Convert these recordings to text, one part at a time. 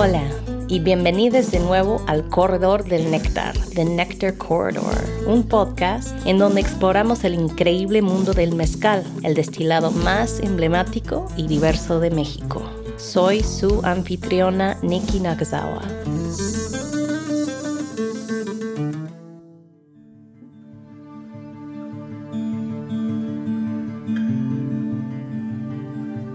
Hola y bienvenidos de nuevo al Corredor del Néctar, The Nectar Corridor, un podcast en donde exploramos el increíble mundo del mezcal, el destilado más emblemático y diverso de México. Soy su anfitriona Nikki Nakazawa.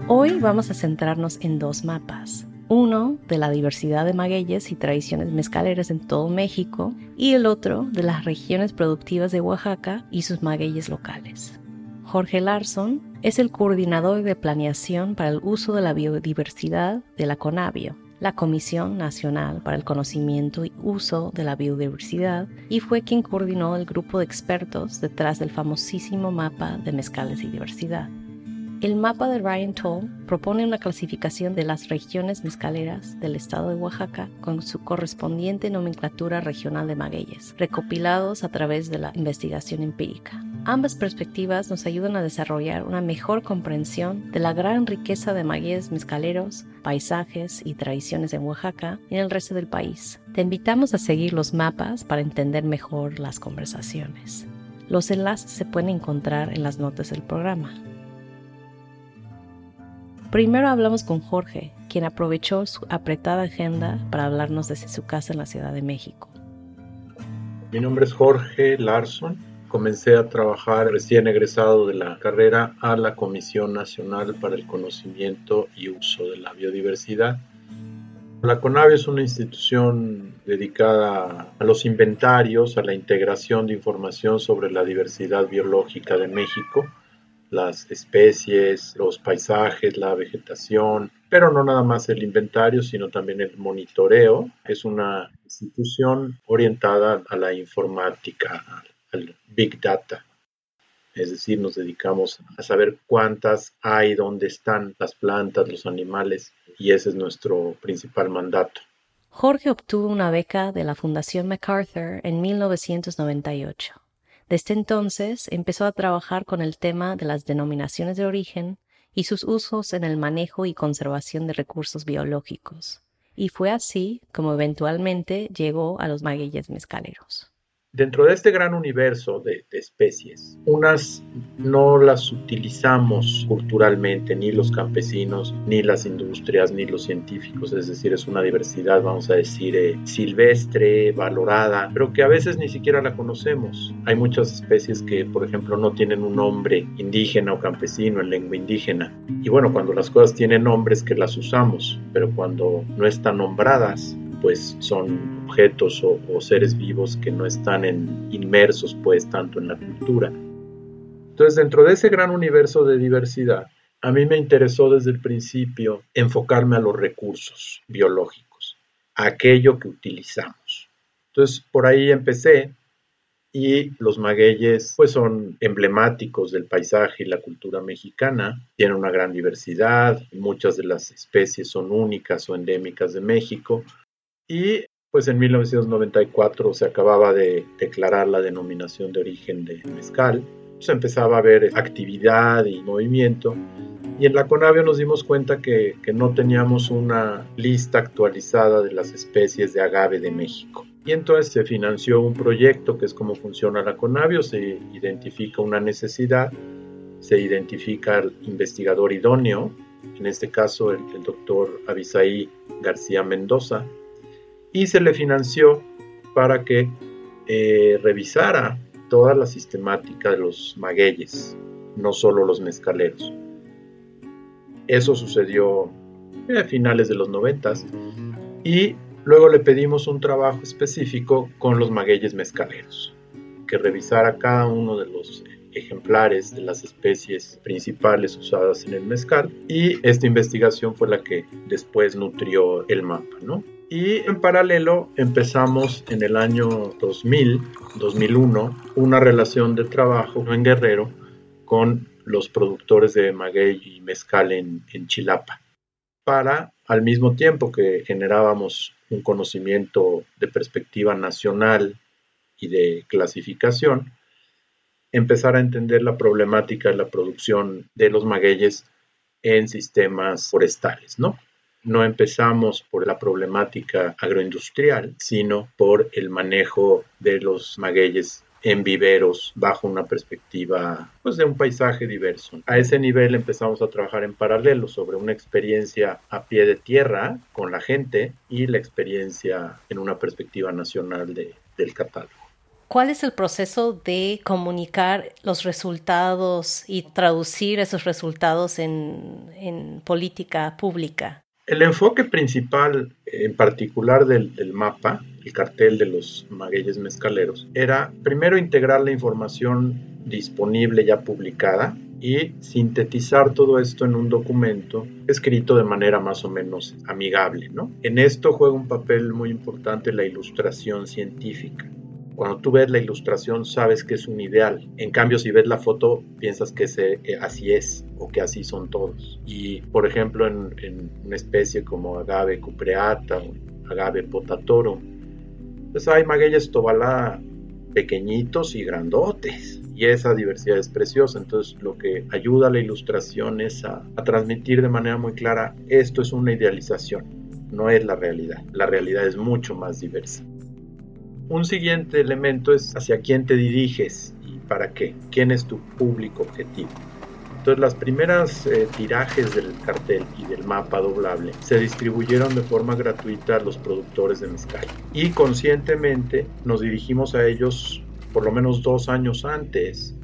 Hoy vamos a centrarnos en dos mapas. Uno de la diversidad de magueyes y tradiciones mezcaleras en todo México y el otro de las regiones productivas de Oaxaca y sus magueyes locales. Jorge Larson es el coordinador de planeación para el uso de la biodiversidad de la CONABIO, la Comisión Nacional para el Conocimiento y Uso de la Biodiversidad, y fue quien coordinó el grupo de expertos detrás del famosísimo mapa de mezcales y diversidad. El mapa de Ryan Toll propone una clasificación de las regiones mezcaleras del estado de Oaxaca con su correspondiente nomenclatura regional de magueyes, recopilados a través de la investigación empírica. Ambas perspectivas nos ayudan a desarrollar una mejor comprensión de la gran riqueza de magueyes mezcaleros, paisajes y tradiciones en Oaxaca y en el resto del país. Te invitamos a seguir los mapas para entender mejor las conversaciones. Los enlaces se pueden encontrar en las notas del programa. Primero hablamos con Jorge, quien aprovechó su apretada agenda para hablarnos desde su casa en la Ciudad de México. Mi nombre es Jorge Larson. Comencé a trabajar recién egresado de la carrera a la Comisión Nacional para el Conocimiento y Uso de la Biodiversidad. La CONAVIO es una institución dedicada a los inventarios, a la integración de información sobre la diversidad biológica de México las especies, los paisajes, la vegetación, pero no nada más el inventario, sino también el monitoreo. Es una institución orientada a la informática, al Big Data. Es decir, nos dedicamos a saber cuántas hay, dónde están las plantas, los animales, y ese es nuestro principal mandato. Jorge obtuvo una beca de la Fundación MacArthur en 1998 desde entonces empezó a trabajar con el tema de las denominaciones de origen y sus usos en el manejo y conservación de recursos biológicos, y fue así como eventualmente llegó a los magueyes mezcaleros. Dentro de este gran universo de, especies, unas no las utilizamos culturalmente, ni los campesinos, ni las industrias, ni los científicos, es decir, es una diversidad, vamos a decir, eh, silvestre, valorada, pero que a veces ni siquiera la conocemos. Hay muchas especies que, por ejemplo, no tienen un nombre indígena o campesino en lengua indígena. Y bueno, cuando las cosas tienen nombres que las usamos, pero cuando no están nombradas, pues son objetos o, seres vivos que no están en, inmersos pues tanto en la cultura. Entonces dentro de ese gran universo de diversidad, a mí me interesó desde el principio enfocarme a los recursos biológicos, a aquello que utilizamos. Entonces por ahí empecé y los magueyes pues son emblemáticos del paisaje y la cultura mexicana, tienen una gran diversidad, muchas de las especies son únicas o endémicas de México, y pues en 1994 se acababa de declarar la denominación de origen de mezcal, se empezaba a ver actividad y movimiento y en la Conavio nos dimos cuenta que, no teníamos una lista actualizada de las especies de agave de México. Y entonces se financió un proyecto que es cómo funciona la Conavio, se identifica una necesidad, se identifica el investigador idóneo, en este caso el, el doctor Abisaí García Mendoza, y se le financió para que eh, revisara toda la sistemática de los magueyes, no solo los mezcaleros. Eso sucedió a finales de los noventas y luego le pedimos un trabajo específico con los magueyes mezcaleros, que revisara cada uno de los ejemplares de las especies principales usadas en el mezcal y esta investigación fue la que después nutrió el mapa, ¿no? Y en paralelo empezamos en el año 2000, 2001, una relación de trabajo en Guerrero con los productores de maguey y mezcal en, Chilapa, para al mismo tiempo que generábamos un conocimiento de perspectiva nacional y de clasificación, empezar a entender la problemática de la producción de los magueyes en sistemas forestales, ¿no? No empezamos por la problemática agroindustrial, sino por el manejo de los magueyes en viveros bajo una perspectiva pues de un paisaje diverso. A ese nivel empezamos a trabajar en paralelo sobre una experiencia a pie de tierra con la gente y la experiencia en una perspectiva nacional de, del catálogo. ¿Cuál es el proceso de comunicar los resultados y traducir esos resultados en política pública? El enfoque principal, en particular del, mapa, el cartel de los magueyes mezcaleros, era primero integrar la información disponible ya publicada y sintetizar todo esto en un documento escrito de manera más o menos amigable. ¿no? En esto juega un papel muy importante la ilustración científica. Cuando tú ves la ilustración sabes que es un ideal. En cambio, si ves la foto, piensas que se, eh, así es o que así son todos. Y, por ejemplo, en, una especie como agave cupreata o agave potatoro, pues hay magueyes tobalá pequeñitos y grandotes. Y esa diversidad es preciosa. Entonces, lo que ayuda a la ilustración es a transmitir de manera muy clara, esto es una idealización, no es la realidad. La realidad es mucho más diversa. Un siguiente elemento es hacia quién te diriges y para qué, quién es tu público objetivo. Entonces las primeras eh, tirajes del cartel y del mapa doblable se distribuyeron de forma gratuita a los productores de mezcal y conscientemente nos dirigimos a ellos por lo menos dos años antes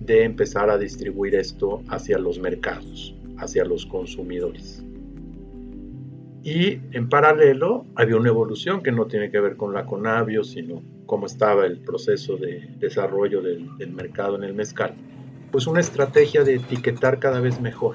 de empezar a distribuir esto hacia los mercados, hacia los consumidores. Y en paralelo había una evolución que no tiene que ver con la Conavio, sino cómo estaba el proceso de desarrollo del, mercado en el mezcal. Pues una estrategia de etiquetar cada vez mejor.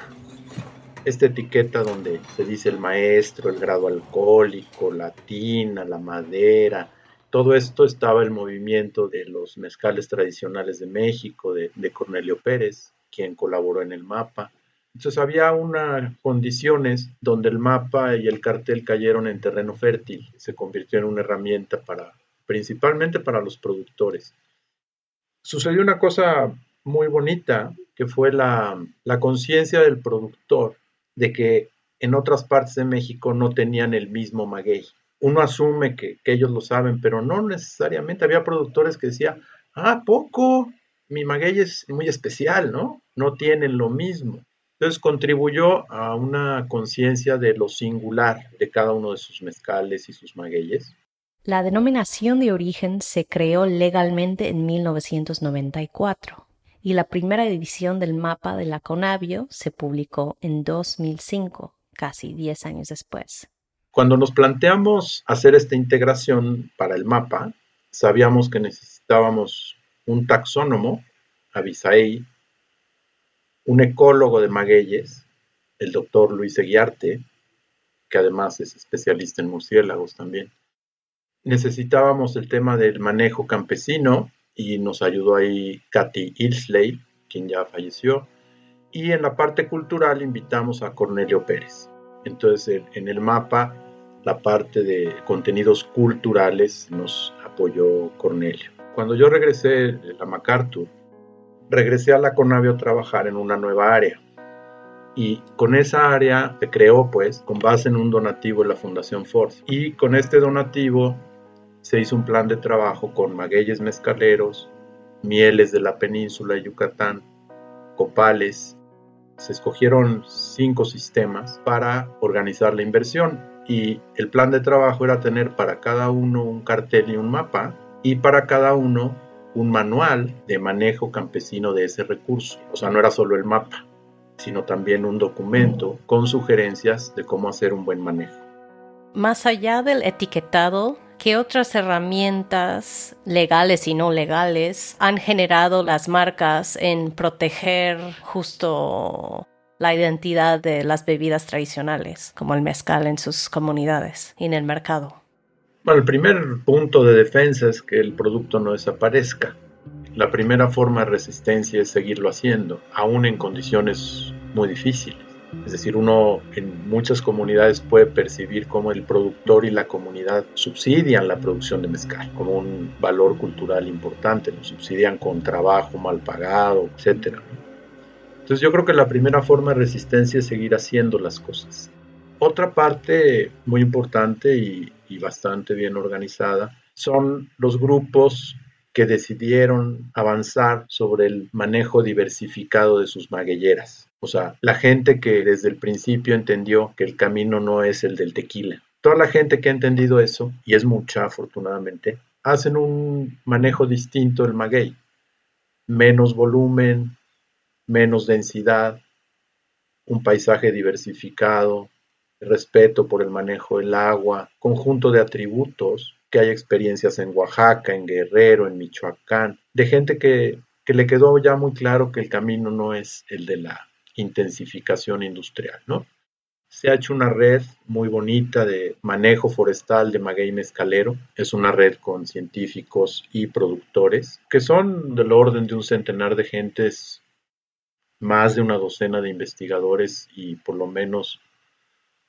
Esta etiqueta donde se dice el maestro, el grado alcohólico, la tina, la madera, todo esto estaba el movimiento de los mezcales tradicionales de México, de Cornelio Pérez, quien colaboró en el mapa entonces había unas condiciones donde el mapa y el cartel cayeron en terreno fértil, se convirtió en una herramienta para, principalmente para los productores. Sucedió una cosa muy bonita, que fue la, conciencia del productor de que en otras partes de México no tenían el mismo maguey. Uno asume que, que ellos lo saben, pero no necesariamente. Había productores que decían, ah, poco, mi maguey es muy especial, ¿no? No tienen lo mismo. Entonces contribuyó a una conciencia de lo singular de cada uno de sus mezcales y sus magueyes. La denominación de origen se creó legalmente en 1994 y la primera edición del mapa de la Conavio se publicó en 2005, casi 10 años después. Cuando nos planteamos hacer esta integración para el mapa, sabíamos que necesitábamos un taxónomo, Avisaei, un ecólogo de magueyes, el doctor Luis Eguiarte, que además es especialista en murciélagos también. Necesitábamos el tema del manejo campesino y nos ayudó ahí Katy Ilsley, quien ya falleció. Y en la parte cultural invitamos a Cornelio Pérez. Entonces en el mapa, la parte de contenidos culturales nos apoyó Cornelio. Cuando yo regresé de la MacArthur, regresé a la Conavio a trabajar en una nueva área. Y con esa área se creó, pues, con base en un donativo de la Fundación Ford. Y con este donativo se hizo un plan de trabajo con magueyes mezcaleros, mieles de la península de Yucatán, copales. Se escogieron cinco sistemas para organizar la inversión. Y el plan de trabajo era tener para cada uno un cartel y un mapa, y para cada uno un manual de manejo campesino de ese recurso. O sea, no era solo el mapa, sino también un documento con sugerencias de cómo hacer un buen manejo. Más allá del etiquetado, ¿qué otras herramientas legales y no legales han generado las marcas en proteger justo la identidad de las bebidas tradicionales, como el mezcal en sus comunidades y en el mercado? Bueno, el primer punto de defensa es que el producto no desaparezca. La primera forma de resistencia es seguirlo haciendo, aún en condiciones muy difíciles. Es decir, uno en muchas comunidades puede percibir cómo el productor y la comunidad subsidian la producción de mezcal como un valor cultural importante, lo subsidian con trabajo mal pagado, etc. Entonces yo creo que la primera forma de resistencia es seguir haciendo las cosas. Otra parte muy importante y, y bastante bien organizada son los grupos que decidieron avanzar sobre el manejo diversificado de sus maguilleras. O sea, la gente que desde el principio entendió que el camino no es el del tequila. Toda la gente que ha entendido eso, y es mucha afortunadamente, hacen un manejo distinto del maguey. Menos volumen, menos densidad, un paisaje diversificado, respeto por el manejo del agua, conjunto de atributos que hay experiencias en Oaxaca, en Guerrero, en Michoacán, de gente que, que le quedó ya muy claro que el camino no es el de la intensificación industrial, ¿no? Se ha hecho una red muy bonita de manejo forestal de maguey mezcalero. Es una red con científicos y productores, que son del orden de un centenar de gentes, más de una docena de investigadores y por lo menos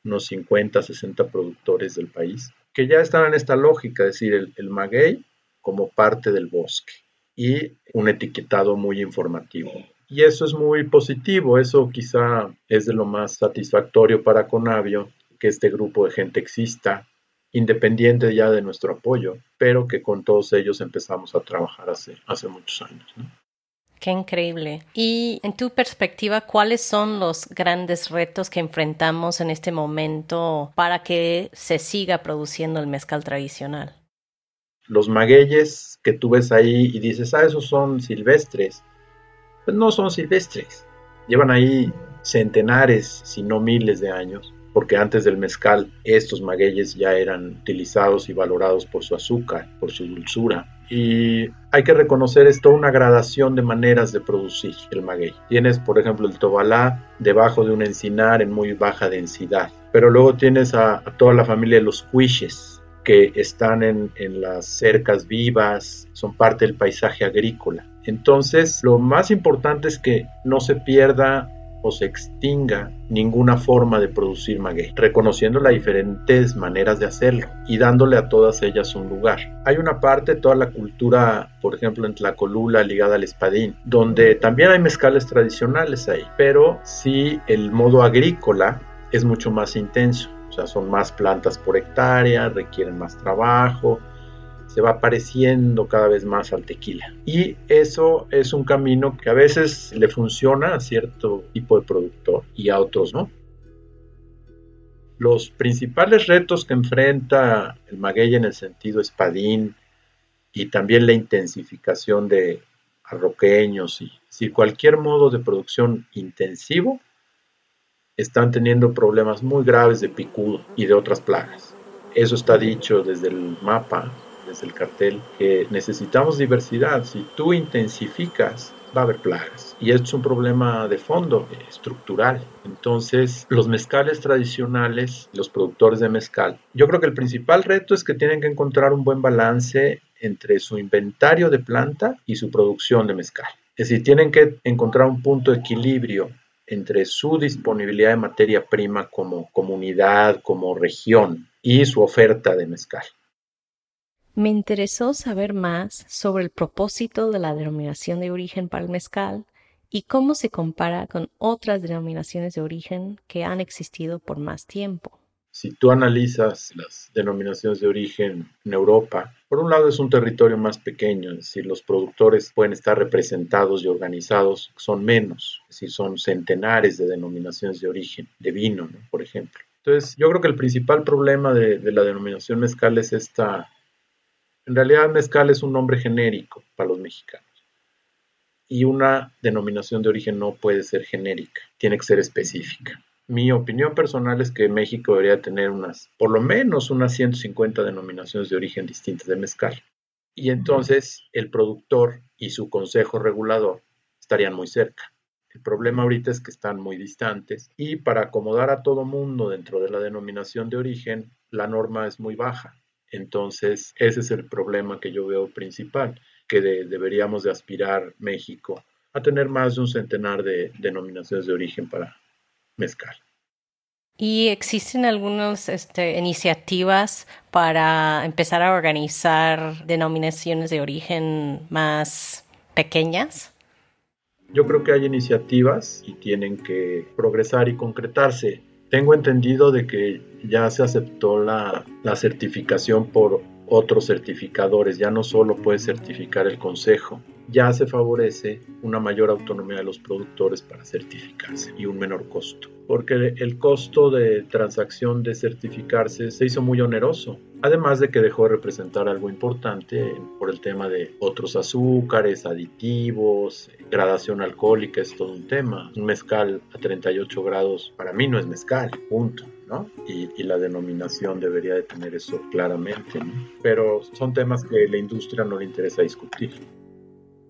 unos 50, 60 productores del país que ya están en esta lógica, es decir, el, maguey como parte del bosque y un etiquetado muy informativo. Y eso es muy positivo, eso quizá es de lo más satisfactorio para Conavio, que este grupo de gente exista, independiente ya de nuestro apoyo, pero que con todos ellos empezamos a trabajar hace, hace muchos años. Qué increíble. Y en tu perspectiva, ¿cuáles son los grandes retos que enfrentamos en este momento para que se siga produciendo el mezcal tradicional? Los magueyes que tú ves ahí y dices, ah, esos son silvestres. Pues no son silvestres. Llevan ahí centenares, si no miles de años porque antes del mezcal estos magueyes ya eran utilizados y valorados por su azúcar, por su dulzura. Y hay que reconocer esto, una gradación de maneras de producir el maguey. Tienes, por ejemplo, el tobalá debajo de un encinar en muy baja densidad, pero luego tienes a, toda la familia de los cuiches, que están en, en, las cercas vivas, son parte del paisaje agrícola. Entonces, lo más importante es que no se pierda o se extinga ninguna forma de producir maguey, reconociendo las diferentes maneras de hacerlo y dándole a todas ellas un lugar. Hay una parte, toda la cultura, por ejemplo, en Tlacolula ligada al espadín, donde también hay mezcales tradicionales ahí, pero sí el modo agrícola es mucho más intenso. O sea, son más plantas por hectárea, requieren más trabajo, se va pareciendo cada vez más al tequila. Y eso es un camino que a veces le funciona a cierto tipo de productor y a otros no. Los principales retos que enfrenta el maguey en el sentido espadín y también la intensificación de arroqueños y si cualquier modo de producción intensivo están teniendo problemas muy graves de picudo y de otras plagas. Eso está dicho desde el mapa desde el cartel que necesitamos diversidad. Si tú intensificas, va a haber plagas. Y esto es un problema de fondo, estructural. Entonces, los mezcales tradicionales, los productores de mezcal, yo creo que el principal reto es que tienen que encontrar un buen balance entre su inventario de planta y su producción de mezcal. Es decir, tienen que encontrar un punto de equilibrio entre su disponibilidad de materia prima como comunidad, como región y su oferta de mezcal. Me interesó saber más sobre el propósito de la denominación de origen para el mezcal y cómo se compara con otras denominaciones de origen que han existido por más tiempo. Si tú analizas las denominaciones de origen en Europa, por un lado es un territorio más pequeño, es decir, los productores pueden estar representados y organizados, son menos, es decir, son centenares de denominaciones de origen, de vino, por ejemplo. Entonces, yo creo que el principal problema de, de la denominación mezcal es esta en realidad mezcal es un nombre genérico para los mexicanos. Y una denominación de origen no puede ser genérica, tiene que ser específica. Mi opinión personal es que México debería tener unas, por lo menos unas 150 denominaciones de origen distintas de mezcal. Y entonces el productor y su consejo regulador estarían muy cerca. El problema ahorita es que están muy distantes y para acomodar a todo mundo dentro de la denominación de origen, la norma es muy baja. Entonces, ese es el problema que yo veo principal, que deberíamos de aspirar México a tener más de un centenar de denominaciones de origen para mezcal. ¿Y existen algunas este, iniciativas para empezar a organizar denominaciones de origen más pequeñas? Yo creo que hay iniciativas y tienen que progresar y concretarse. Tengo entendido de que ya se aceptó la, la certificación por otros certificadores, ya no solo puede certificar el Consejo, ya se favorece una mayor autonomía de los productores para certificarse y un menor costo. Porque el costo de transacción de certificarse se hizo muy oneroso, además de que dejó de representar algo importante por el tema de otros azúcares, aditivos, gradación alcohólica, es todo un tema. Un mezcal a 38 grados para mí no es mezcal, punto. Y, la denominación debería de tener eso claramente, Pero son temas que la industria no le interesa discutir.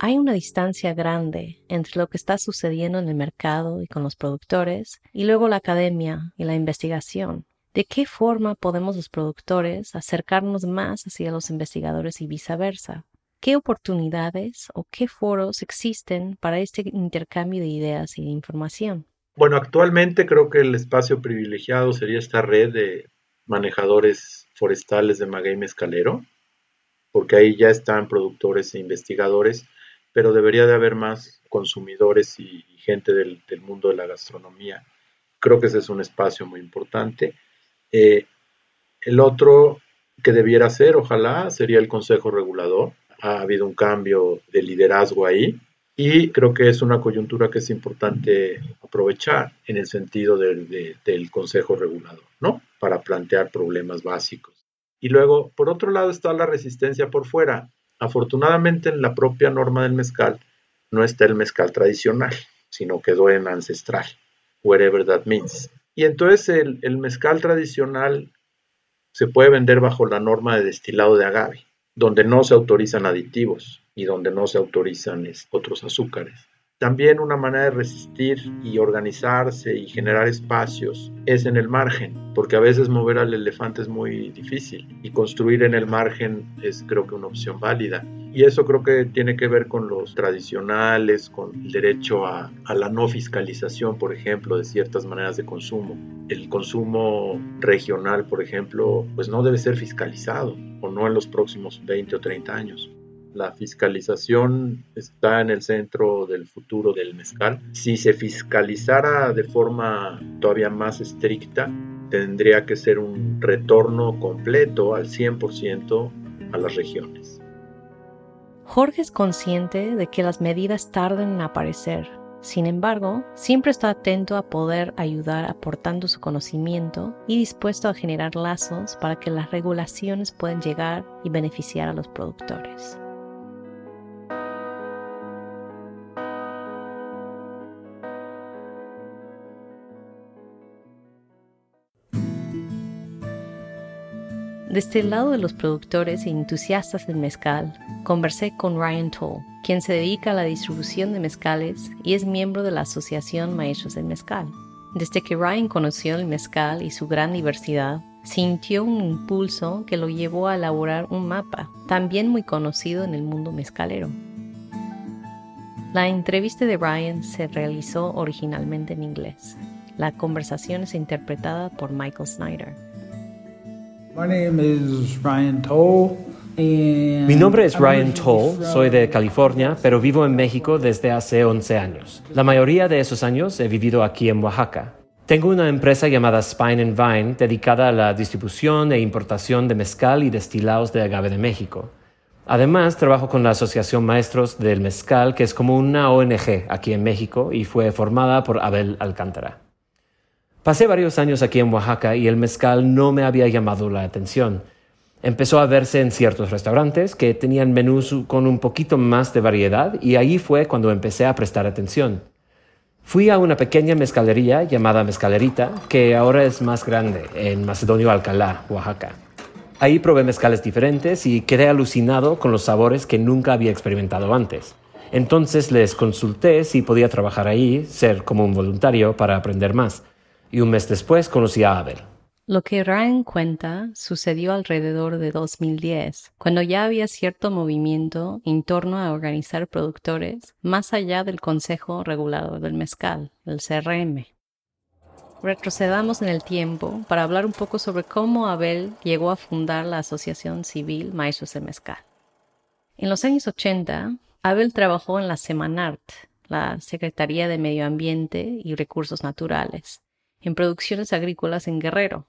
Hay una distancia grande entre lo que está sucediendo en el mercado y con los productores y luego la academia y la investigación. ¿De qué forma podemos los productores acercarnos más hacia los investigadores y viceversa? ¿Qué oportunidades o qué foros existen para este intercambio de ideas y de información? Bueno, actualmente creo que el espacio privilegiado sería esta red de manejadores forestales de maguey mezcalero, porque ahí ya están productores e investigadores, pero debería de haber más consumidores y, gente del, mundo de la gastronomía. Creo que ese es un espacio muy importante. Eh, el otro que debiera ser, ojalá, sería el Consejo Regulador. Ha habido un cambio de liderazgo ahí y creo que es una coyuntura que es importante aprovechar en el sentido del, Consejo Regulador, ¿no? Para plantear problemas básicos. Y luego, por otro lado, está la resistencia por fuera. Afortunadamente, en la propia norma del mezcal no está el mezcal tradicional, sino quedó en ancestral, wherever that means. Y entonces el, el mezcal tradicional se puede vender bajo la norma de destilado de agave, donde no se autorizan aditivos, y donde no se autorizan otros azúcares. También una manera de resistir y organizarse y generar espacios es en el margen, porque a veces mover al elefante es muy difícil y construir en el margen es creo que una opción válida. Y eso creo que tiene que ver con los tradicionales, con el derecho a, a la no fiscalización, por ejemplo, de ciertas maneras de consumo. El consumo regional, por ejemplo, pues no debe ser fiscalizado o no en los próximos 20 o 30 años la fiscalización está en el centro del futuro del mezcal. Si se fiscalizara de forma todavía más estricta, tendría que ser un retorno completo al 100% a las regiones. Jorge es consciente de que las medidas tarden en aparecer. Sin embargo, siempre está atento a poder ayudar aportando su conocimiento y dispuesto a generar lazos para que las regulaciones puedan llegar y beneficiar a los productores. Desde el lado de los productores e entusiastas del mezcal, conversé con Ryan Toll, quien se dedica a la distribución de mezcales y es miembro de la Asociación Maestros del Mezcal. Desde que Ryan conoció el mezcal y su gran diversidad, sintió un impulso que lo llevó a elaborar un mapa, también muy conocido en el mundo mezcalero. La entrevista de Ryan se realizó originalmente en inglés. La conversación es interpretada por Michael Snyder. Mi nombre es Ryan Toll, soy de California, pero vivo en México desde hace 11 años. La mayoría de esos años he vivido aquí en Oaxaca. Tengo una empresa llamada Spine and Vine dedicada a la distribución e importación de mezcal y destilados de agave de México. Además, trabajo con la Asociación Maestros del Mezcal, que es como una ONG aquí en México y fue formada por Abel Alcántara. Pasé varios años aquí en Oaxaca y el mezcal no me había llamado la atención. Empezó a verse en ciertos restaurantes que tenían menús con un poquito más de variedad y ahí fue cuando empecé a prestar atención. Fui a una pequeña mezcalería llamada Mezcalerita, que ahora es más grande, en Macedonio Alcalá, Oaxaca. Ahí probé mezcales diferentes y quedé alucinado con los sabores que nunca había experimentado antes. Entonces les consulté si podía trabajar ahí, ser como un voluntario para aprender más y un mes después conocí a Abel. Lo que Ryan cuenta sucedió alrededor de 2010, cuando ya había cierto movimiento en torno a organizar productores más allá del Consejo Regulador del Mezcal, el CRM. Retrocedamos en el tiempo para hablar un poco sobre cómo Abel llegó a fundar la Asociación Civil Maestros de Mezcal. En los años 80, Abel trabajó en la Semanart, la Secretaría de Medio Ambiente y Recursos Naturales, en producciones agrícolas en Guerrero.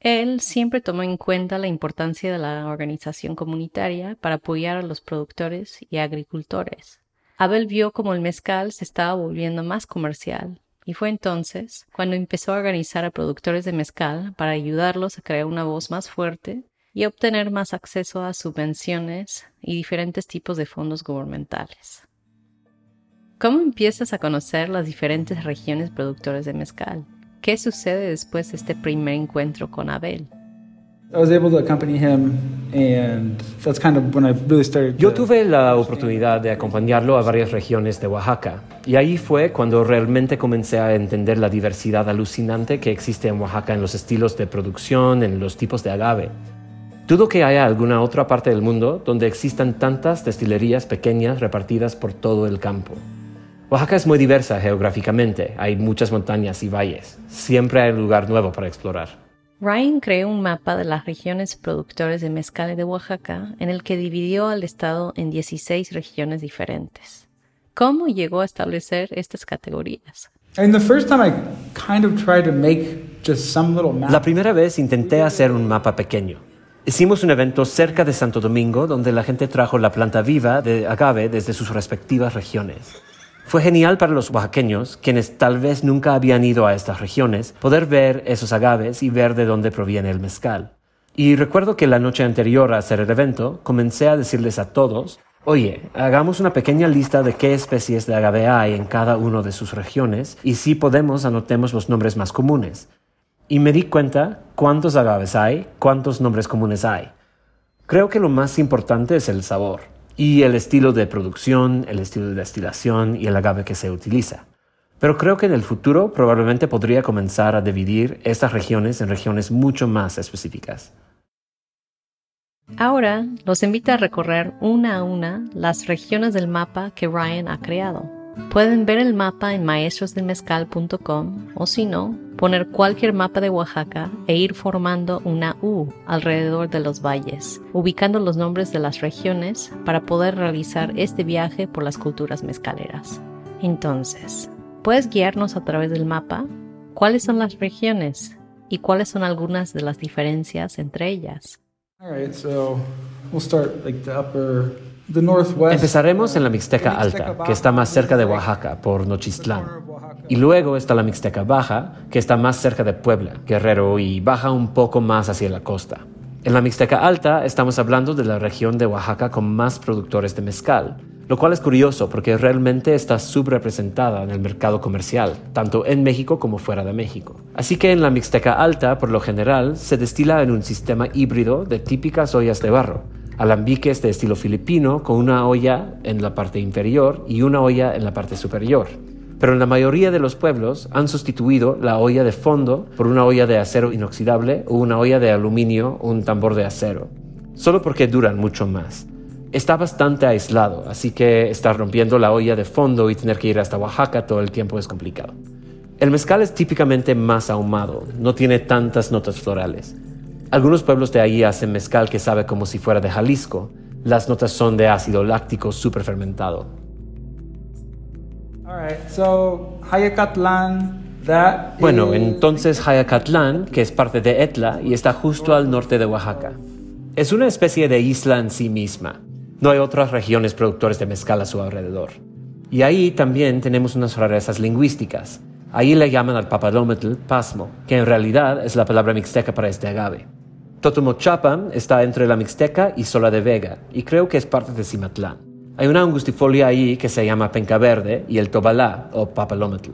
Él siempre tomó en cuenta la importancia de la organización comunitaria para apoyar a los productores y agricultores. Abel vio como el mezcal se estaba volviendo más comercial y fue entonces cuando empezó a organizar a productores de mezcal para ayudarlos a crear una voz más fuerte y obtener más acceso a subvenciones y diferentes tipos de fondos gubernamentales. ¿Cómo empiezas a conocer las diferentes regiones productores de mezcal? ¿Qué sucede después de este primer encuentro con Abel? Yo tuve la oportunidad de acompañarlo a varias regiones de Oaxaca y ahí fue cuando realmente comencé a entender la diversidad alucinante que existe en Oaxaca en los estilos de producción, en los tipos de agave. Dudo que haya alguna otra parte del mundo donde existan tantas destilerías pequeñas repartidas por todo el campo. Oaxaca es muy diversa geográficamente, hay muchas montañas y valles, siempre hay un lugar nuevo para explorar. Ryan creó un mapa de las regiones productores de mezcal de Oaxaca en el que dividió al estado en 16 regiones diferentes. ¿Cómo llegó a establecer estas categorías? La primera vez intenté hacer un mapa pequeño, Hicimos un evento cerca de Santo Domingo donde la gente trajo la planta viva de agave desde sus respectivas regiones. Fue genial para los oaxaqueños, quienes tal vez nunca habían ido a estas regiones, poder ver esos agaves y ver de dónde proviene el mezcal. Y recuerdo que la noche anterior a hacer el evento, comencé a decirles a todos, oye, hagamos una pequeña lista de qué especies de agave hay en cada una de sus regiones y si podemos anotemos los nombres más comunes y me di cuenta cuántos agaves hay, cuántos nombres comunes hay. Creo que lo más importante es el sabor y el estilo de producción, el estilo de destilación y el agave que se utiliza. Pero creo que en el futuro probablemente podría comenzar a dividir estas regiones en regiones mucho más específicas. Ahora los invito a recorrer una a una las regiones del mapa que Ryan ha creado. Pueden ver el mapa en maestrosdelmezcal.com o si no, poner cualquier mapa de Oaxaca e ir formando una U alrededor de los valles, ubicando los nombres de las regiones para poder realizar este viaje por las culturas mezcaleras. Entonces, ¿puedes guiarnos a través del mapa? ¿Cuáles son las regiones y cuáles son algunas de las diferencias entre ellas? Empezaremos en la Mixteca Alta, que está más cerca de Oaxaca, por Nochistlán. Y luego está la Mixteca Baja, que está más cerca de Puebla, Guerrero y baja un poco más hacia la costa. En la Mixteca Alta estamos hablando de la región de Oaxaca con más productores de mezcal, lo cual es curioso porque realmente está subrepresentada en el mercado comercial, tanto en México como fuera de México. Así que en la Mixteca Alta, por lo general, se destila en un sistema híbrido de típicas ollas de barro, alambiques de estilo filipino con una olla en la parte inferior y una olla en la parte superior. Pero en la mayoría de los pueblos han sustituido la olla de fondo por una olla de acero inoxidable o una olla de aluminio o un tambor de acero, solo porque duran mucho más. Está bastante aislado, así que estar rompiendo la olla de fondo y tener que ir hasta Oaxaca todo el tiempo es complicado. El mezcal es típicamente más ahumado, no tiene tantas notas florales. Algunos pueblos de ahí hacen mezcal que sabe como si fuera de Jalisco. Las notas son de ácido láctico super fermentado. Bueno, entonces Hayacatlán, que es parte de Etla y está justo al norte de Oaxaca. Es una especie de isla en sí misma. No hay otras regiones productores de mezcal a su alrededor. Y ahí también tenemos unas rarezas lingüísticas. Ahí le llaman al papalómetl pasmo, que en realidad es la palabra mixteca para este agave. Totomochapan está entre la Mixteca y Sola de Vega, y creo que es parte de Cimatlán. Hay una angustifolia ahí que se llama penca verde y el tobalá o papalometl.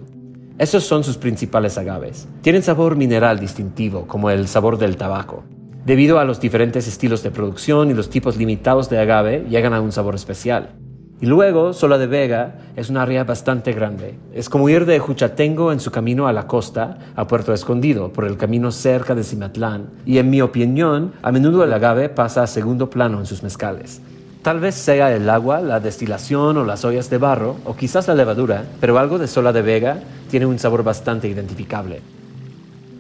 Esos son sus principales agaves. Tienen sabor mineral distintivo, como el sabor del tabaco. Debido a los diferentes estilos de producción y los tipos limitados de agave, llegan a un sabor especial. Y luego, Sola de Vega es un área bastante grande. Es como ir de Juchatengo en su camino a la costa a Puerto Escondido por el camino cerca de Cimatlán. Y en mi opinión, a menudo el agave pasa a segundo plano en sus mezcales. Tal vez sea el agua, la destilación o las ollas de barro, o quizás la levadura, pero algo de Sola de Vega tiene un sabor bastante identificable.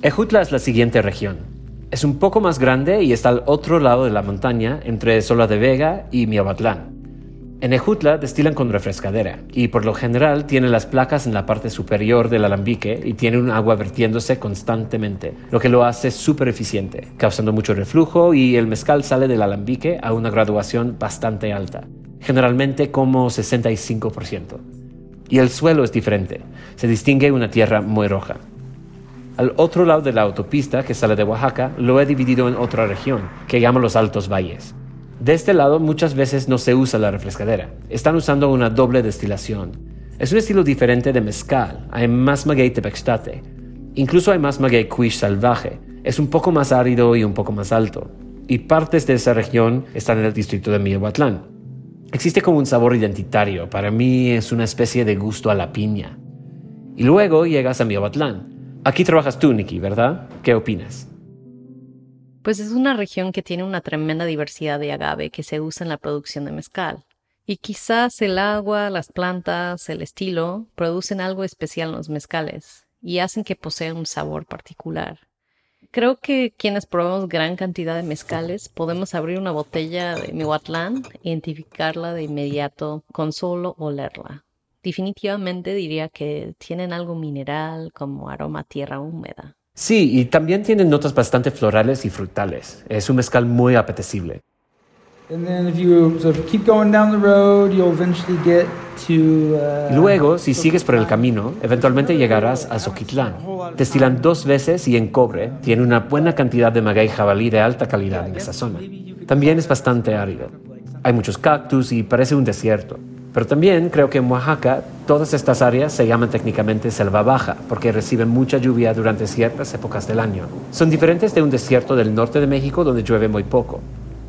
Ejutla es la siguiente región. Es un poco más grande y está al otro lado de la montaña entre Sola de Vega y Miahuatlán. En Ejutla destilan con refrescadera y por lo general tiene las placas en la parte superior del alambique y tiene un agua vertiéndose constantemente, lo que lo hace súper eficiente, causando mucho reflujo y el mezcal sale del alambique a una graduación bastante alta, generalmente como 65%. Y el suelo es diferente, se distingue una tierra muy roja. Al otro lado de la autopista que sale de Oaxaca lo he dividido en otra región, que llamo los Altos Valles. De este lado muchas veces no se usa la refrescadera, están usando una doble destilación. Es un estilo diferente de mezcal, hay más maguey tepextate. Incluso hay más maguey quiche salvaje, es un poco más árido y un poco más alto. Y partes de esa región están en el distrito de Miahuatlán. Existe como un sabor identitario, para mí es una especie de gusto a la piña. Y luego llegas a Miahuatlán. Aquí trabajas tú, Nikki, ¿verdad? ¿Qué opinas? Pues es una región que tiene una tremenda diversidad de agave que se usa en la producción de mezcal. Y quizás el agua, las plantas, el estilo producen algo especial en los mezcales y hacen que posean un sabor particular. Creo que quienes probamos gran cantidad de mezcales podemos abrir una botella de Mihuatlán e identificarla de inmediato con solo olerla. Definitivamente diría que tienen algo mineral como aroma a tierra húmeda. Sí, y también tienen notas bastante florales y frutales. Es un mezcal muy apetecible. Luego, si sigues por el camino, eventualmente llegarás a Soquitlán. Destilan dos veces y en cobre tiene una buena cantidad de maguey jabalí de alta calidad en esa zona. También es bastante árido. Hay muchos cactus y parece un desierto. Pero también creo que en Oaxaca todas estas áreas se llaman técnicamente selva baja porque reciben mucha lluvia durante ciertas épocas del año. Son diferentes de un desierto del norte de México donde llueve muy poco.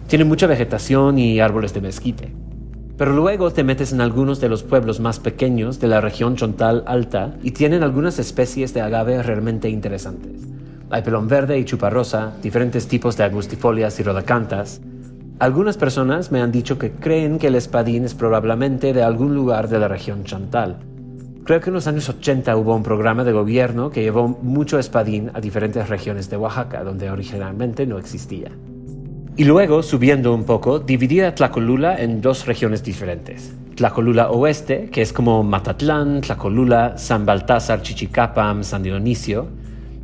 Tienen mucha vegetación y árboles de mezquite. Pero luego te metes en algunos de los pueblos más pequeños de la región Chontal Alta y tienen algunas especies de agave realmente interesantes. Hay pelón verde y chuparrosa, diferentes tipos de agustifolias y rodacantas, algunas personas me han dicho que creen que el espadín es probablemente de algún lugar de la región Chantal. Creo que en los años 80 hubo un programa de gobierno que llevó mucho espadín a diferentes regiones de Oaxaca, donde originalmente no existía. Y luego, subiendo un poco, dividía Tlacolula en dos regiones diferentes. Tlacolula Oeste, que es como Matatlán, Tlacolula, San Baltázar, Chichicapam, San Dionisio,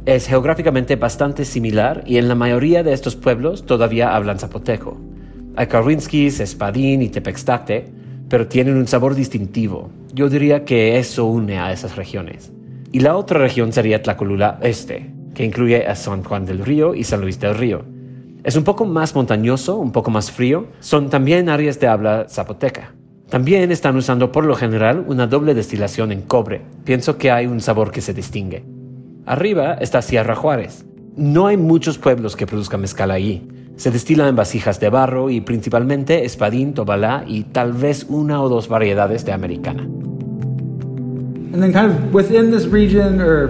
es geográficamente bastante similar y en la mayoría de estos pueblos todavía hablan zapoteco. Hay Karwinskis, Espadín y Tepextate, pero tienen un sabor distintivo. Yo diría que eso une a esas regiones. Y la otra región sería Tlacolula Este, que incluye a San Juan del Río y San Luis del Río. Es un poco más montañoso, un poco más frío. Son también áreas de habla zapoteca. También están usando por lo general una doble destilación en cobre. Pienso que hay un sabor que se distingue. Arriba está Sierra Juárez. No hay muchos pueblos que produzcan mezcal ahí, se destila en vasijas de barro y principalmente espadín, tobalá y tal vez una o dos variedades de americana.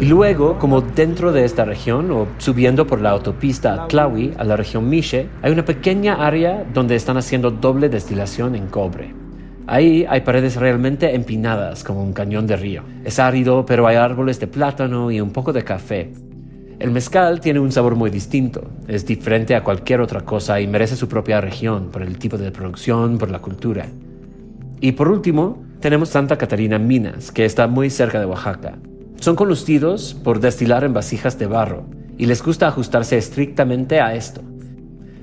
Y luego, como dentro de esta región o subiendo por la autopista Tlawi a la región Miche, hay una pequeña área donde están haciendo doble destilación en cobre. Ahí hay paredes realmente empinadas como un cañón de río. Es árido, pero hay árboles de plátano y un poco de café. El mezcal tiene un sabor muy distinto, es diferente a cualquier otra cosa y merece su propia región por el tipo de producción, por la cultura. Y por último, tenemos Santa Catarina Minas, que está muy cerca de Oaxaca. Son conocidos por destilar en vasijas de barro y les gusta ajustarse estrictamente a esto.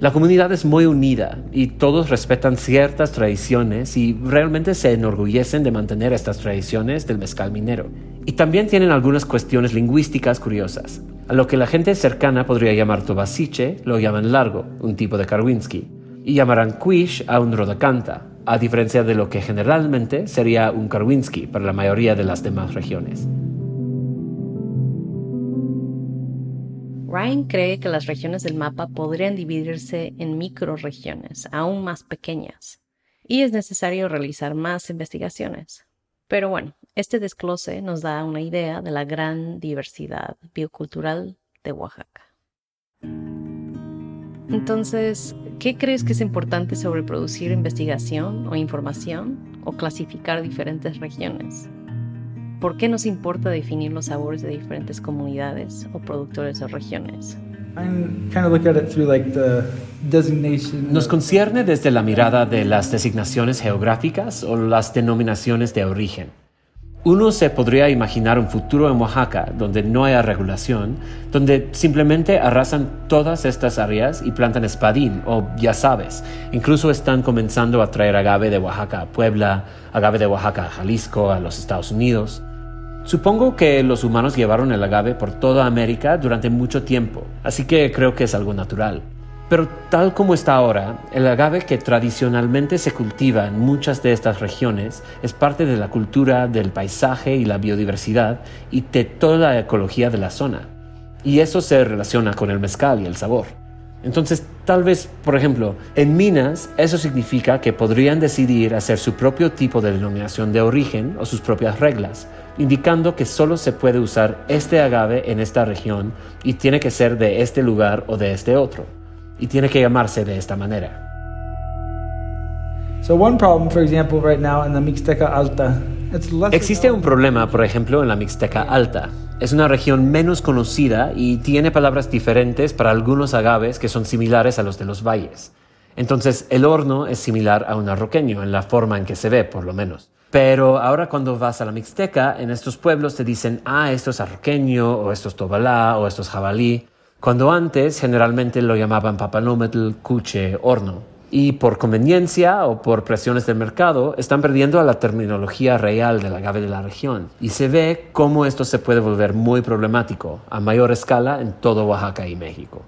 La comunidad es muy unida y todos respetan ciertas tradiciones y realmente se enorgullecen de mantener estas tradiciones del mezcal minero. Y también tienen algunas cuestiones lingüísticas curiosas. A lo que la gente cercana podría llamar tobasiche, lo llaman largo, un tipo de Karwinski, y llamarán quish a un rodacanta, a diferencia de lo que generalmente sería un Karwinski para la mayoría de las demás regiones. Ryan cree que las regiones del mapa podrían dividirse en microregiones aún más pequeñas y es necesario realizar más investigaciones. Pero bueno, este desglose nos da una idea de la gran diversidad biocultural de Oaxaca. Entonces, ¿qué crees que es importante sobre producir investigación o información o clasificar diferentes regiones? ¿Por qué nos importa definir los sabores de diferentes comunidades o productores o regiones? Nos concierne desde la mirada de las designaciones geográficas o las denominaciones de origen. Uno se podría imaginar un futuro en Oaxaca donde no haya regulación, donde simplemente arrasan todas estas áreas y plantan espadín o ya sabes, incluso están comenzando a traer agave de Oaxaca a Puebla, agave de Oaxaca a Jalisco, a los Estados Unidos. Supongo que los humanos llevaron el agave por toda América durante mucho tiempo, así que creo que es algo natural. Pero tal como está ahora, el agave que tradicionalmente se cultiva en muchas de estas regiones es parte de la cultura, del paisaje y la biodiversidad y de toda la ecología de la zona. Y eso se relaciona con el mezcal y el sabor. Entonces, tal vez, por ejemplo, en Minas eso significa que podrían decidir hacer su propio tipo de denominación de origen o sus propias reglas, indicando que solo se puede usar este agave en esta región y tiene que ser de este lugar o de este otro y tiene que llamarse de esta manera. Existe un problema, por ejemplo, en la Mixteca Alta. Es una región menos conocida y tiene palabras diferentes para algunos agaves que son similares a los de los valles. Entonces, el horno es similar a un arroqueño en la forma en que se ve, por lo menos. Pero ahora cuando vas a la Mixteca, en estos pueblos te dicen, ah, esto es arroqueño, o esto es tobalá, o esto es jabalí cuando antes generalmente lo llamaban papalómetl, cuche, horno. Y por conveniencia o por presiones del mercado, están perdiendo a la terminología real del agave de la región. Y se ve cómo esto se puede volver muy problemático a mayor escala en todo Oaxaca y México.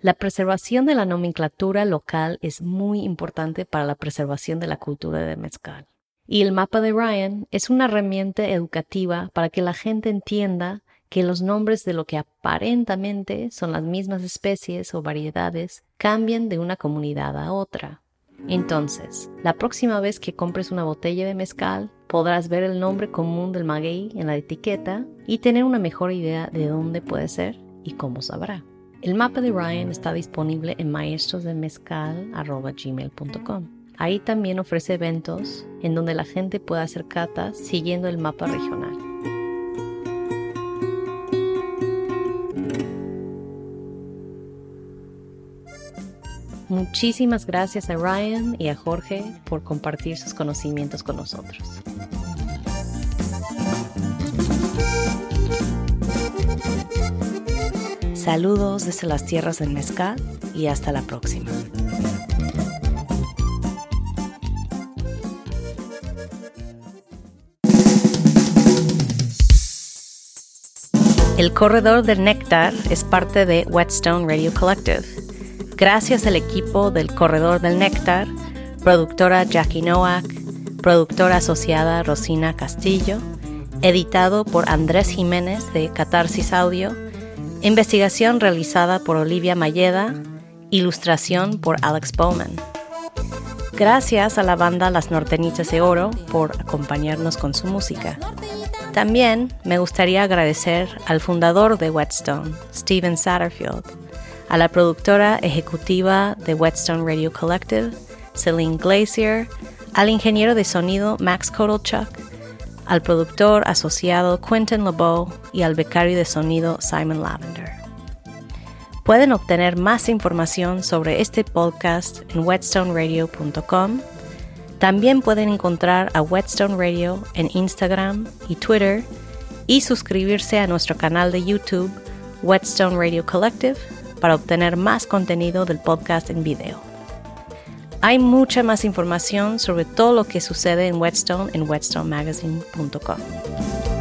La preservación de la nomenclatura local es muy importante para la preservación de la cultura de mezcal. Y el mapa de Ryan es una herramienta educativa para que la gente entienda que los nombres de lo que aparentemente son las mismas especies o variedades cambian de una comunidad a otra. Entonces, la próxima vez que compres una botella de mezcal, podrás ver el nombre común del maguey en la etiqueta y tener una mejor idea de dónde puede ser y cómo sabrá. El mapa de Ryan está disponible en maestrosdemezcal.gmail.com. Ahí también ofrece eventos en donde la gente puede hacer catas siguiendo el mapa regional. Muchísimas gracias a Ryan y a Jorge por compartir sus conocimientos con nosotros. Saludos desde las tierras del mezcal y hasta la próxima. El corredor del néctar es parte de Whetstone Radio Collective Gracias al equipo del Corredor del Néctar, productora Jackie Nowak, productora asociada Rosina Castillo, editado por Andrés Jiménez de Catarsis Audio, investigación realizada por Olivia Mayeda, ilustración por Alex Bowman. Gracias a la banda Las Norteñitas de Oro por acompañarnos con su música. También me gustaría agradecer al fundador de Whetstone, Steven Satterfield, a la productora ejecutiva de Whetstone Radio Collective, Celine Glacier, al ingeniero de sonido Max Kotelchuk, al productor asociado Quentin LeBeau y al becario de sonido Simon Lavender. Pueden obtener más información sobre este podcast en whetstoneradio.com. También pueden encontrar a Whetstone Radio en Instagram y Twitter y suscribirse a nuestro canal de YouTube Whetstone Radio Collective para obtener más contenido del podcast en video. Hay mucha más información sobre todo lo que sucede en Whetstone en whetstonemagazine.com.